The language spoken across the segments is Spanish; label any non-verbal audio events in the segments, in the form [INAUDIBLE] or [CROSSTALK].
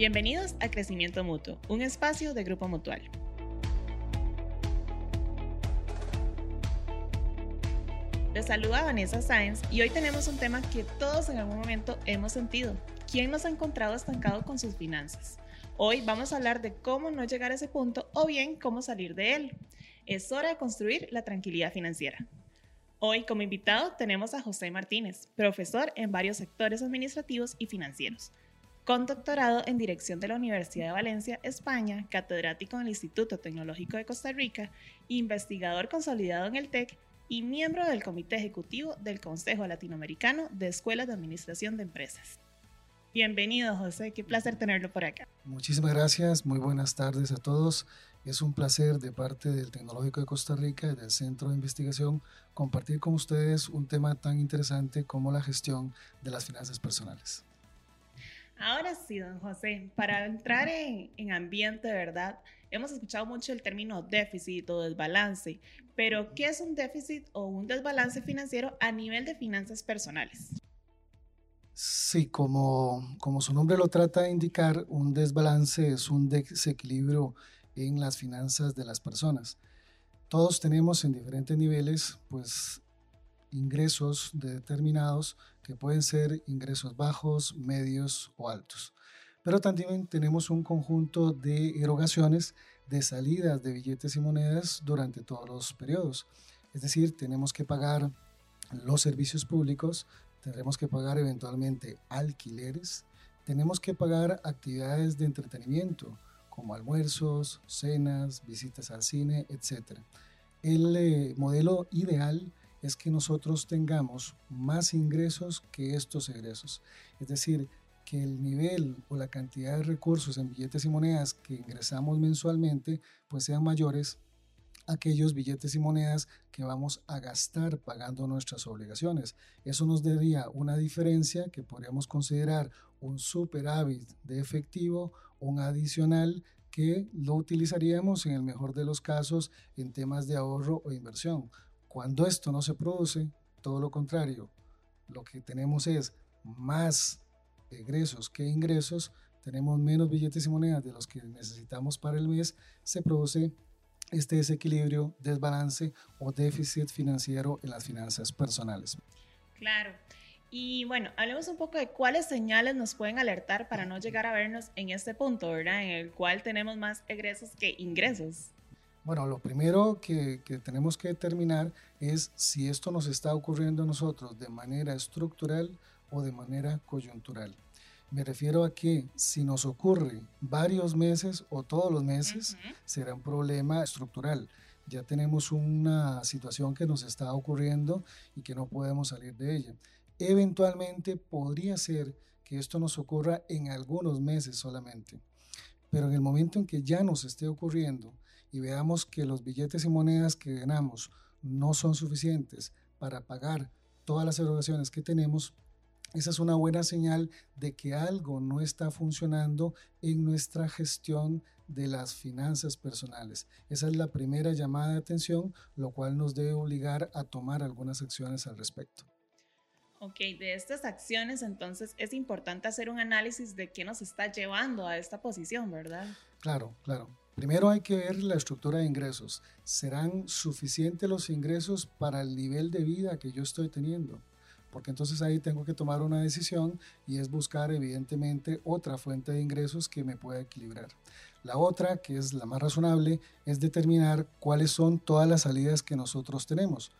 Bienvenidos a Crecimiento Mutuo, un espacio de Grupo Mutual. Les saluda Vanessa Sáenz y hoy tenemos un tema que todos en algún momento hemos sentido. ¿Quién nos ha encontrado estancado con sus finanzas? Hoy vamos a hablar de cómo no llegar a ese punto o bien cómo salir de él. Es hora de construir la tranquilidad financiera. Hoy como invitado tenemos a José Martínez, profesor en varios sectores administrativos y financieros con doctorado en Dirección de la Universidad de Valencia, España, catedrático en el Instituto Tecnológico de Costa Rica, investigador consolidado en el TEC y miembro del Comité Ejecutivo del Consejo Latinoamericano de Escuelas de Administración de Empresas. Bienvenido, José. Qué placer tenerlo por acá. Muchísimas gracias. Muy buenas tardes a todos. Es un placer de parte del Tecnológico de Costa Rica y del Centro de Investigación compartir con ustedes un tema tan interesante como la gestión de las finanzas personales. Ahora sí, don José, para entrar en, en ambiente, ¿verdad? Hemos escuchado mucho el término déficit o desbalance, pero ¿qué es un déficit o un desbalance financiero a nivel de finanzas personales? Sí, como, como su nombre lo trata de indicar, un desbalance es un desequilibrio en las finanzas de las personas. Todos tenemos en diferentes niveles, pues ingresos determinados pueden ser ingresos bajos, medios o altos. Pero también tenemos un conjunto de erogaciones de salidas de billetes y monedas durante todos los periodos. Es decir, tenemos que pagar los servicios públicos, tendremos que pagar eventualmente alquileres, tenemos que pagar actividades de entretenimiento como almuerzos, cenas, visitas al cine, etc. El eh, modelo ideal es que nosotros tengamos más ingresos que estos egresos. Es decir, que el nivel o la cantidad de recursos en billetes y monedas que ingresamos mensualmente pues sean mayores a aquellos billetes y monedas que vamos a gastar pagando nuestras obligaciones. Eso nos daría una diferencia que podríamos considerar un superávit de efectivo, un adicional que lo utilizaríamos en el mejor de los casos en temas de ahorro o inversión. Cuando esto no se produce, todo lo contrario, lo que tenemos es más egresos que ingresos, tenemos menos billetes y monedas de los que necesitamos para el mes, se produce este desequilibrio, desbalance o déficit financiero en las finanzas personales. Claro. Y bueno, hablemos un poco de cuáles señales nos pueden alertar para no llegar a vernos en este punto, ¿verdad? En el cual tenemos más egresos que ingresos. Bueno, lo primero que, tenemos que determinar es si esto nos está ocurriendo a nosotros de manera estructural o de manera coyuntural. Me refiero a que si nos ocurre varios meses o todos los meses, será un problema estructural. Ya tenemos una situación que nos está ocurriendo y que no podemos salir de ella. Eventualmente podría ser que esto nos ocurra en algunos meses solamente. Pero en el momento en que ya nos esté ocurriendo y veamos que los billetes y monedas que ganamos no son suficientes para pagar todas las erogaciones que tenemos, esa es una buena señal de que algo no está funcionando en nuestra gestión de las finanzas personales. Esa es la primera llamada de atención, lo cual nos debe obligar a tomar algunas acciones al respecto. Ok, de estas acciones entonces es importante hacer un análisis de qué nos está llevando a esta posición, ¿verdad? Claro, claro. Primero hay que ver la estructura de ingresos. ¿Serán suficientes los ingresos para el nivel de vida que yo estoy teniendo? Porque entonces ahí tengo que tomar una decisión y es buscar evidentemente otra fuente de ingresos que me pueda equilibrar. La otra, que es la más razonable, es determinar cuáles son todas las salidas que nosotros tenemos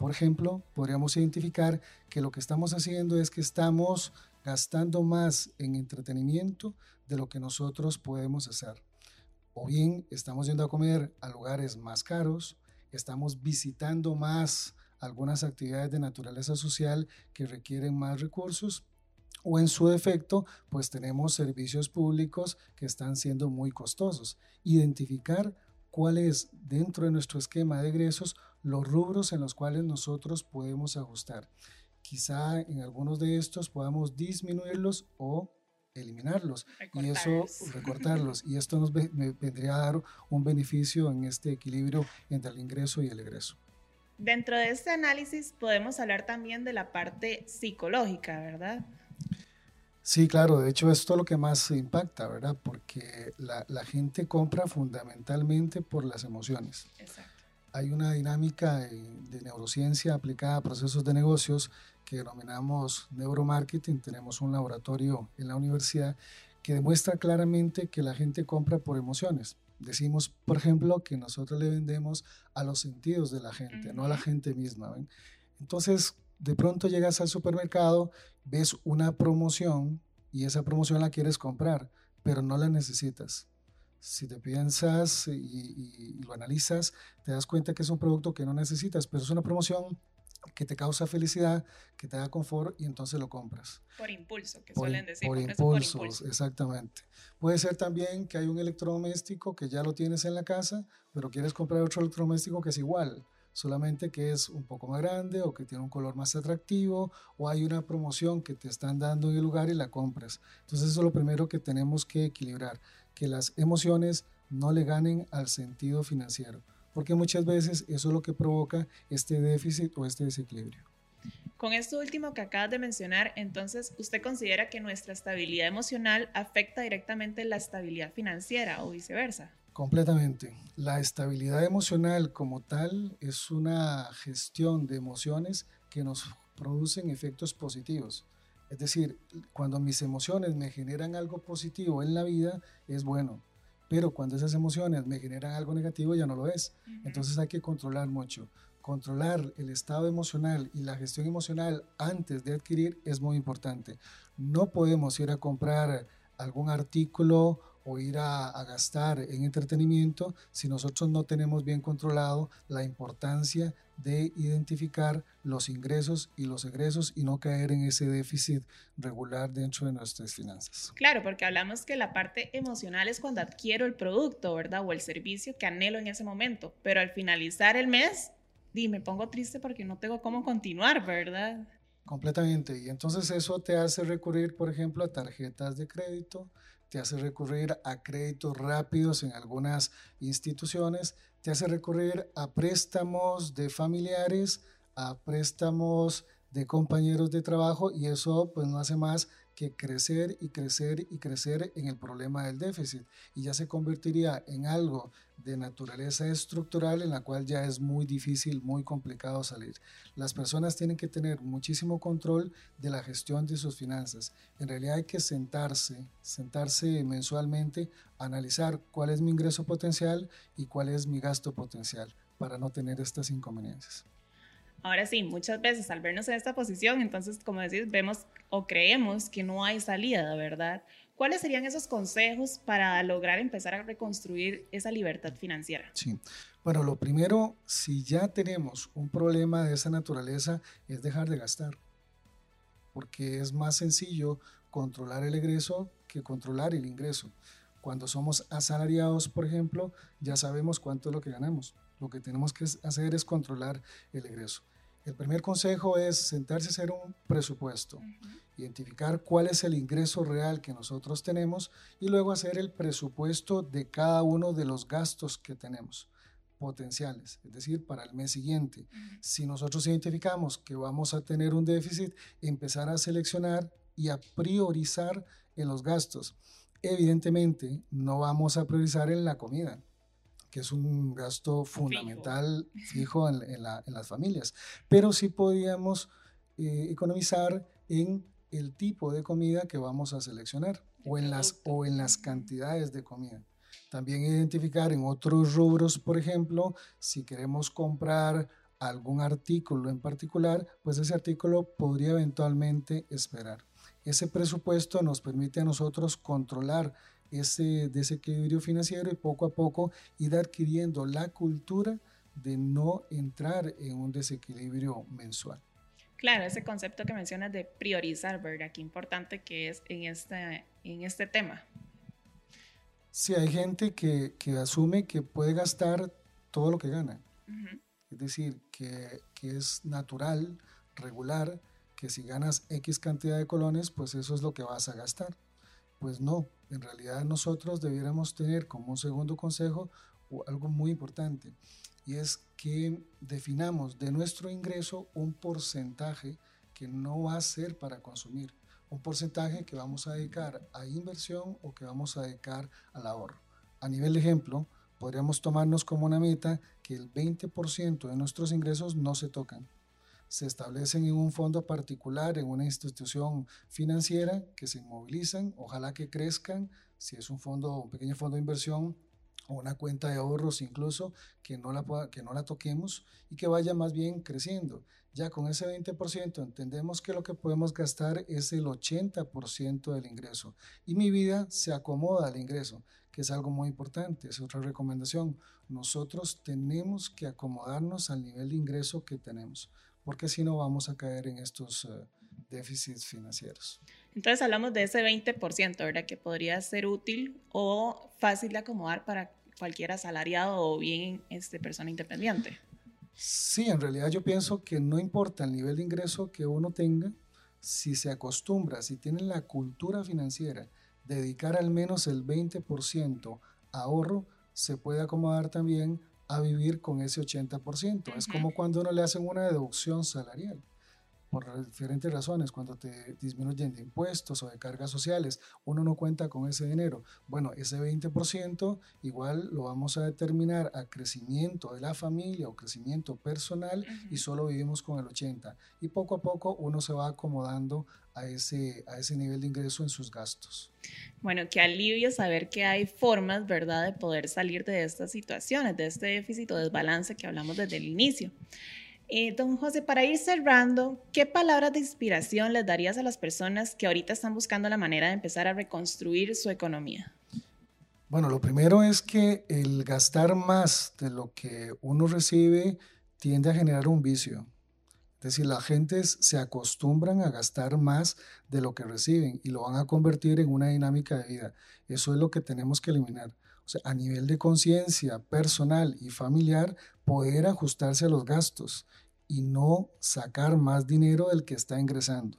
por ejemplo, podríamos identificar que lo que estamos haciendo es que estamos gastando más en entretenimiento de lo que nosotros podemos hacer. O bien estamos yendo a comer a lugares más caros, estamos visitando más algunas actividades de naturaleza social que requieren más recursos o en su defecto, pues tenemos servicios públicos que están siendo muy costosos. Identificar cuál es dentro de nuestro esquema de egresos los rubros en los cuales nosotros podemos ajustar. Quizá en algunos de estos podamos disminuirlos o eliminarlos y eso recortarlos [LAUGHS] y esto nos vendría a dar un beneficio en este equilibrio entre el ingreso y el egreso. Dentro de este análisis podemos hablar también de la parte psicológica, ¿verdad? Sí, claro, de hecho esto es lo que más impacta, ¿verdad? Porque la, la gente compra fundamentalmente por las emociones. Exacto. Hay una dinámica de neurociencia aplicada a procesos de negocios que denominamos neuromarketing. Tenemos un laboratorio en la universidad que demuestra claramente que la gente compra por emociones. Decimos, por ejemplo, que nosotros le vendemos a los sentidos de la gente, no a la gente misma. Entonces, de pronto llegas al supermercado, ves una promoción y esa promoción la quieres comprar, pero no la necesitas. Si te piensas y, y, lo analizas, te das cuenta que es un producto que no necesitas, pero es una promoción que te causa felicidad, que te da confort y entonces lo compras. Por impulso, que suelen decir. Por impulso, por impulso, exactamente. Puede ser también que hay un electrodoméstico que ya lo tienes en la casa, pero quieres comprar otro electrodoméstico que es igual, solamente que es un poco más grande o que tiene un color más atractivo o hay una promoción que te están dando en el lugar y la compras. Entonces eso es lo primero que tenemos que equilibrar, que las emociones no le ganen al sentido financiero porque muchas veces eso es lo que provoca este déficit o este desequilibrio. Con esto último que acabas de mencionar, entonces, ¿usted considera que nuestra estabilidad emocional afecta directamente la estabilidad financiera o viceversa? Completamente. La estabilidad emocional como tal es una gestión de emociones que nos producen efectos positivos. Es decir, cuando mis emociones me generan algo positivo en la vida, es bueno pero cuando esas emociones me generan algo negativo ya no lo es. Entonces hay que controlar mucho. Controlar el estado emocional y la gestión emocional antes de adquirir es muy importante. No podemos ir a comprar algún artículo o ir a, gastar en entretenimiento si nosotros no tenemos bien controlado la importancia de identificar los ingresos y los egresos y no caer en ese déficit regular dentro de nuestras finanzas. Claro, porque hablamos que la parte emocional es cuando adquiero el producto, ¿verdad? O el servicio que anhelo en ese momento, pero al finalizar el mes, di, me pongo triste porque no tengo cómo continuar, ¿verdad? Completamente. Y entonces eso te hace recurrir, por ejemplo, a tarjetas de crédito, te hace recurrir a créditos rápidos en algunas instituciones, te hace recurrir a préstamos de familiares, a préstamos de compañeros de trabajo y eso pues no hace más que crecer y crecer y crecer en el problema del déficit y ya se convertiría en algo de naturaleza estructural en la cual ya es muy difícil, muy complicado salir. Las personas tienen que tener muchísimo control de la gestión de sus finanzas. En realidad hay que sentarse, sentarse mensualmente, analizar cuál es mi ingreso potencial y cuál es mi gasto potencial para no tener estas inconveniencias. Ahora sí, muchas veces al vernos en esta posición, entonces, como decís, vemos o creemos que no hay salida, ¿verdad? ¿Cuáles serían esos consejos para lograr empezar a reconstruir esa libertad financiera? Sí, bueno, lo primero, si ya tenemos un problema de esa naturaleza, es dejar de gastar, porque es más sencillo controlar el egreso que controlar el ingreso. Cuando somos asalariados, por ejemplo, ya sabemos cuánto es lo que ganamos. Lo que tenemos que hacer es controlar el egreso. El primer consejo es sentarse a hacer un presupuesto, identificar cuál es el ingreso real que nosotros tenemos y luego hacer el presupuesto de cada uno de los gastos que tenemos potenciales, es decir, para el mes siguiente. Si nosotros identificamos que vamos a tener un déficit, empezar a seleccionar y a priorizar en los gastos. Evidentemente, no vamos a priorizar en la comida que es un gasto fundamental [LAUGHS] fijo, en, las familias. Pero sí podíamos eh, economizar en el tipo de comida que vamos a seleccionar o en, las, o en las cantidades de comida. También identificar en otros rubros, por ejemplo, si queremos comprar algún artículo en particular, pues ese artículo podría eventualmente esperar. Ese presupuesto nos permite a nosotros controlar ese desequilibrio financiero y poco a poco ir adquiriendo la cultura de no entrar en un desequilibrio mensual. Claro, ese concepto que mencionas de priorizar, ¿verdad? Qué importante que es en este, en este tema. Sí, hay gente que, que asume que puede gastar todo lo que gana. Es decir, que, que es natural, regular, que si ganas X cantidad de colones, pues eso es lo que vas a gastar. Pues no, en realidad nosotros debiéramos tener como un segundo consejo algo muy importante y es que definamos de nuestro ingreso un porcentaje que no va a ser para consumir, un porcentaje que vamos a dedicar a inversión o que vamos a dedicar al ahorro. A nivel de ejemplo, podríamos tomarnos como una meta que el 20% de nuestros ingresos no se tocan. Se establecen en un fondo particular, en una institución financiera, que se inmovilizan, ojalá que crezcan, si es un fondo, un pequeño fondo de inversión, o una cuenta de ahorros incluso, que no la, que no la toquemos y que vaya más bien creciendo. Ya con ese 20% entendemos que lo que podemos gastar es el 80% del ingreso y mi vida se acomoda al ingreso, que es algo muy importante, es otra recomendación. Nosotros tenemos que acomodarnos al nivel de ingreso que tenemos, porque si no vamos a caer en estos uh, déficits financieros. Entonces hablamos de ese 20%, ¿verdad? Que podría ser útil o fácil de acomodar para cualquier asalariado o bien este, persona independiente. Sí, en realidad yo pienso que no importa el nivel de ingreso que uno tenga, si se acostumbra, si tiene la cultura financiera, dedicar al menos el 20% a ahorro, se puede acomodar también a vivir con ese 80%. Es como cuando uno le hacen una deducción salarial por diferentes razones, cuando te disminuyen de impuestos o de cargas sociales, uno no cuenta con ese dinero. Bueno, ese 20% igual lo vamos a determinar a crecimiento de la familia o crecimiento personal y solo vivimos con el 80%. Y poco a poco uno se va acomodando a ese, a ese nivel de ingreso en sus gastos. Bueno, qué alivio saber que hay formas, ¿verdad?, de poder salir de estas situaciones, de este déficit o desbalance que hablamos desde el inicio. Eh, don José, para ir cerrando, ¿qué palabras de inspiración les darías a las personas que ahorita están buscando la manera de empezar a reconstruir su economía? Bueno, lo primero es que el gastar más de lo que uno recibe tiende a generar un vicio. Es decir, las gentes se acostumbran a gastar más de lo que reciben y lo van a convertir en una dinámica de vida. Eso es lo que tenemos que eliminar. A nivel de conciencia personal y familiar, poder ajustarse a los gastos y no sacar más dinero del que está ingresando.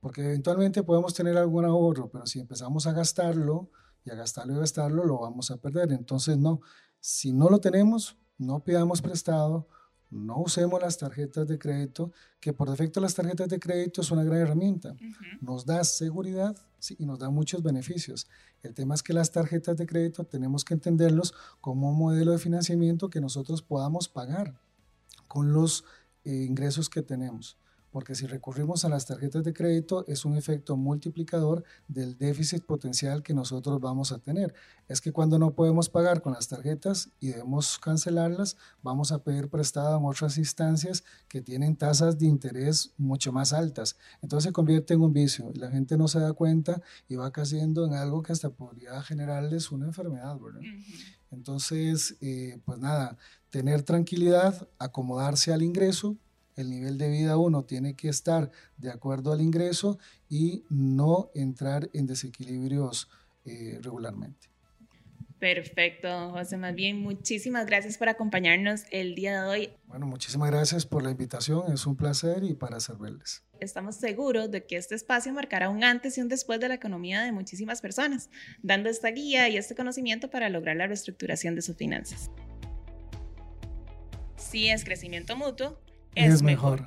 Porque eventualmente podemos tener algún ahorro, pero si empezamos a gastarlo y a gastarlo y a gastarlo, lo vamos a perder. Entonces, no, si no lo tenemos, no pidamos prestado, no usemos las tarjetas de crédito, que por defecto las tarjetas de crédito es una gran herramienta. Nos da seguridad y nos da muchos beneficios. El tema es que las tarjetas de crédito tenemos que entenderlos como un modelo de financiamiento que nosotros podamos pagar con los eh, ingresos que tenemos. Porque si recurrimos a las tarjetas de crédito es un efecto multiplicador del déficit potencial que nosotros vamos a tener. Es que cuando no podemos pagar con las tarjetas y debemos cancelarlas, vamos a pedir prestado en otras instancias que tienen tasas de interés mucho más altas. Entonces se convierte en un vicio y la gente no se da cuenta y va cayendo en algo que hasta podría generarles una enfermedad, ¿verdad? Entonces, eh, pues nada, tener tranquilidad, acomodarse al ingreso, el nivel de vida uno tiene que estar de acuerdo al ingreso y no entrar en desequilibrios eh, regularmente. Perfecto, José. Más bien, muchísimas gracias por acompañarnos el día de hoy. Bueno, muchísimas gracias por la invitación. Es un placer y para servirles. Estamos seguros de que este espacio marcará un antes y un después de la economía de muchísimas personas, dando esta guía y este conocimiento para lograr la reestructuración de sus finanzas si es crecimiento mutuo, es, mejor.